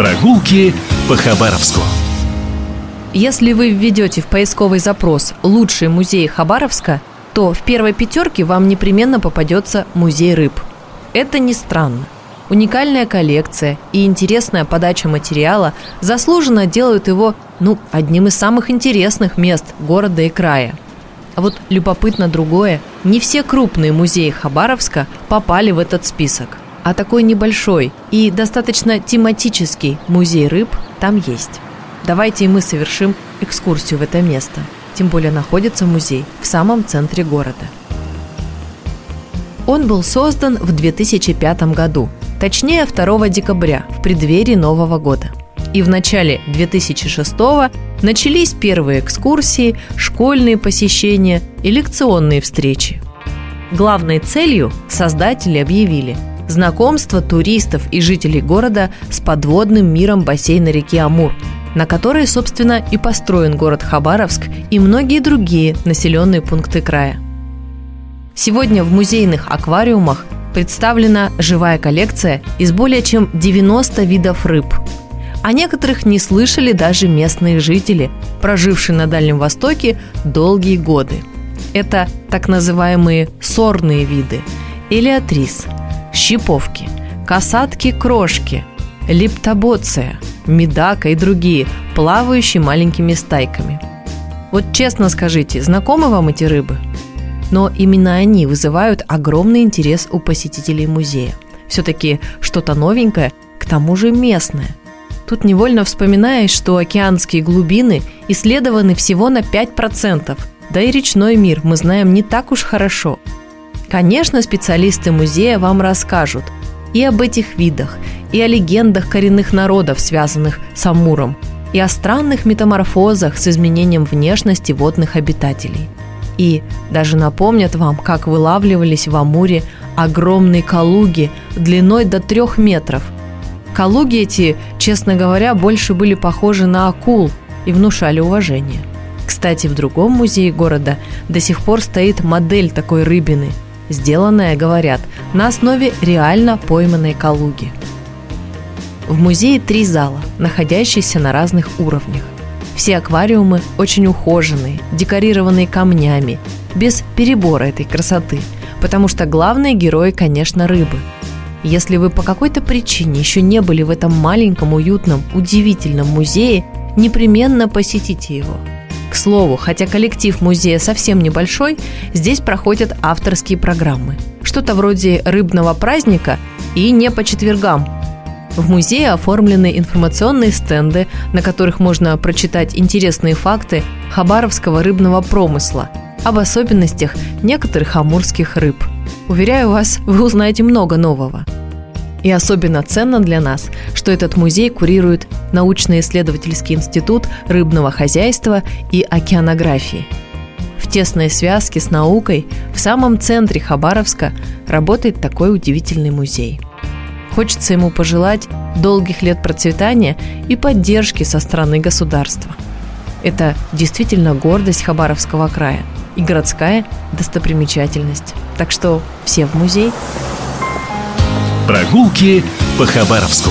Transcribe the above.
Прогулки по Хабаровску. Если вы введете в поисковый запрос «Лучшие музеи Хабаровска», то в первой пятерке вам непременно попадется музей рыб. Это не странно. Уникальная коллекция и интересная подача материала заслуженно делают его, ну, одним из самых интересных мест города и края. А вот любопытно другое, не все крупные музеи Хабаровска попали в этот список. А такой небольшой и достаточно тематический музей рыб там есть. Давайте и мы совершим экскурсию в это место. Тем более находится музей в самом центре города. Он был создан в 2005 году, точнее 2 декабря, в преддверии Нового года. И в начале 2006 начались первые экскурсии, школьные посещения и лекционные встречи. Главной целью создатели объявили знакомство туристов и жителей города с подводным миром бассейна реки Амур – на которой, собственно, и построен город Хабаровск и многие другие населенные пункты края. Сегодня в музейных аквариумах представлена живая коллекция из более чем 90 видов рыб. О некоторых не слышали даже местные жители, прожившие на Дальнем Востоке долгие годы. Это так называемые сорные виды – элеатрис, щиповки, касатки-крошки, липтобоция – медака и другие, плавающие маленькими стайками. Вот честно скажите, знакомы вам эти рыбы? Но именно они вызывают огромный интерес у посетителей музея. Все-таки что-то новенькое, к тому же местное. Тут невольно вспоминаешь, что океанские глубины исследованы всего на 5%, да и речной мир мы знаем не так уж хорошо. Конечно, специалисты музея вам расскажут и об этих видах, и о легендах коренных народов, связанных с Амуром, и о странных метаморфозах с изменением внешности водных обитателей. И даже напомнят вам, как вылавливались в Амуре огромные калуги длиной до трех метров. Калуги эти, честно говоря, больше были похожи на акул и внушали уважение. Кстати, в другом музее города до сих пор стоит модель такой рыбины, сделанная, говорят, на основе реально пойманной калуги – в музее три зала, находящиеся на разных уровнях. Все аквариумы очень ухоженные, декорированные камнями, без перебора этой красоты, потому что главные герои, конечно, рыбы. Если вы по какой-то причине еще не были в этом маленьком, уютном, удивительном музее, непременно посетите его. К слову, хотя коллектив музея совсем небольшой, здесь проходят авторские программы. Что-то вроде рыбного праздника и не по четвергам, в музее оформлены информационные стенды, на которых можно прочитать интересные факты хабаровского рыбного промысла, об особенностях некоторых амурских рыб. Уверяю вас, вы узнаете много нового. И особенно ценно для нас, что этот музей курирует научно-исследовательский институт рыбного хозяйства и океанографии. В тесной связке с наукой в самом центре Хабаровска работает такой удивительный музей – Хочется ему пожелать долгих лет процветания и поддержки со стороны государства. Это действительно гордость Хабаровского края и городская достопримечательность. Так что все в музей. Прогулки по Хабаровску.